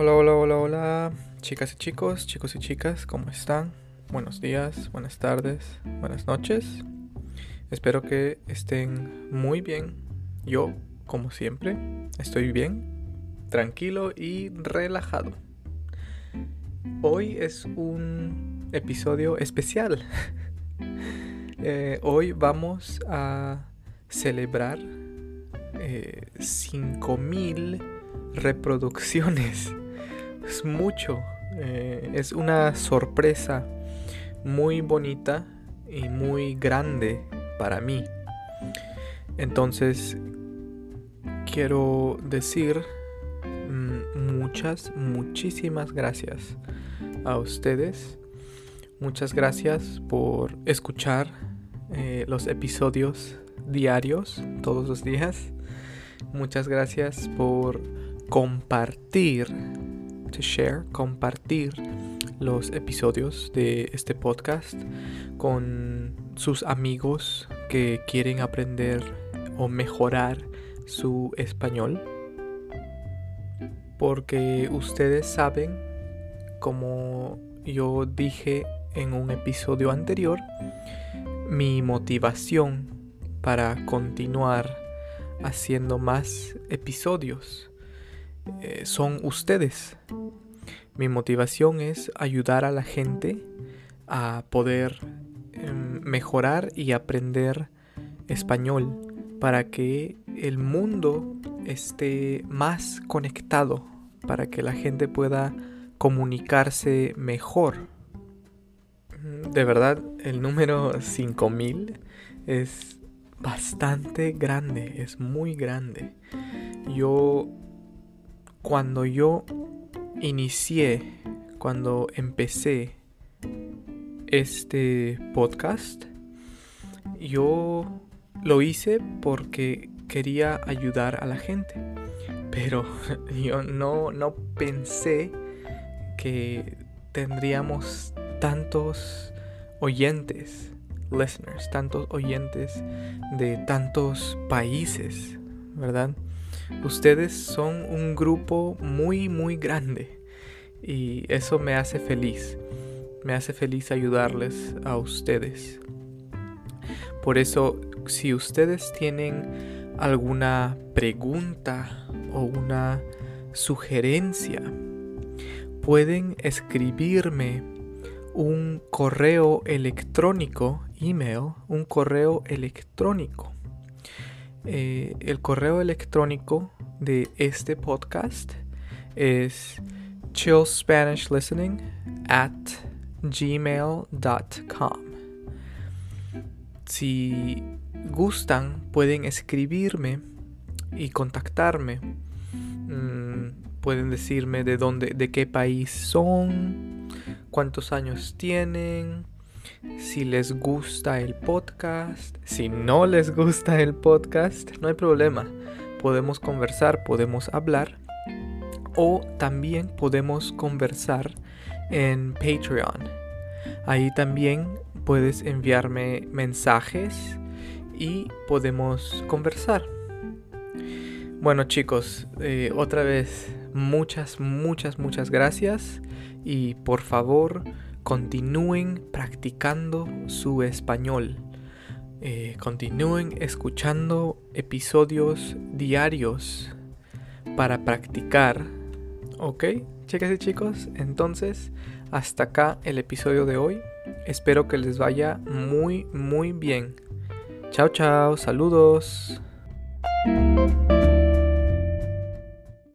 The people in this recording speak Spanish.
Hola, hola, hola, hola, chicas y chicos, chicos y chicas, ¿cómo están? Buenos días, buenas tardes, buenas noches. Espero que estén muy bien. Yo, como siempre, estoy bien, tranquilo y relajado. Hoy es un episodio especial. Eh, hoy vamos a celebrar eh, 5000 reproducciones. Es mucho. Eh, es una sorpresa muy bonita y muy grande para mí. Entonces, quiero decir mm, muchas, muchísimas gracias a ustedes. Muchas gracias por escuchar eh, los episodios diarios, todos los días. Muchas gracias por compartir, to share, compartir los episodios de este podcast con sus amigos que quieren aprender o mejorar su español. Porque ustedes saben, como yo dije en un episodio anterior, mi motivación para continuar haciendo más episodios eh, son ustedes. Mi motivación es ayudar a la gente a poder em, mejorar y aprender español para que el mundo esté más conectado, para que la gente pueda comunicarse mejor. De verdad, el número 5000 es bastante grande, es muy grande. Yo cuando yo inicié, cuando empecé este podcast, yo lo hice porque quería ayudar a la gente. Pero yo no, no pensé que tendríamos tantos oyentes, listeners, tantos oyentes de tantos países, ¿verdad? Ustedes son un grupo muy, muy grande y eso me hace feliz. Me hace feliz ayudarles a ustedes. Por eso, si ustedes tienen alguna pregunta o una sugerencia, pueden escribirme un correo electrónico, email, un correo electrónico eh, el correo electrónico de este podcast es chillspanishlistening at gmail.com. Si gustan, pueden escribirme y contactarme. Mm, pueden decirme de dónde, de qué país son, cuántos años tienen, si les gusta el podcast, si no les gusta el podcast, no hay problema. Podemos conversar, podemos hablar o también podemos conversar en Patreon. Ahí también puedes enviarme mensajes y podemos conversar. Bueno chicos, eh, otra vez muchas, muchas, muchas gracias y por favor continúen practicando su español. Eh, continúen escuchando episodios diarios para practicar. ¿Ok? Chicas y chicos, entonces hasta acá el episodio de hoy. Espero que les vaya muy, muy bien. Chao, chao, saludos.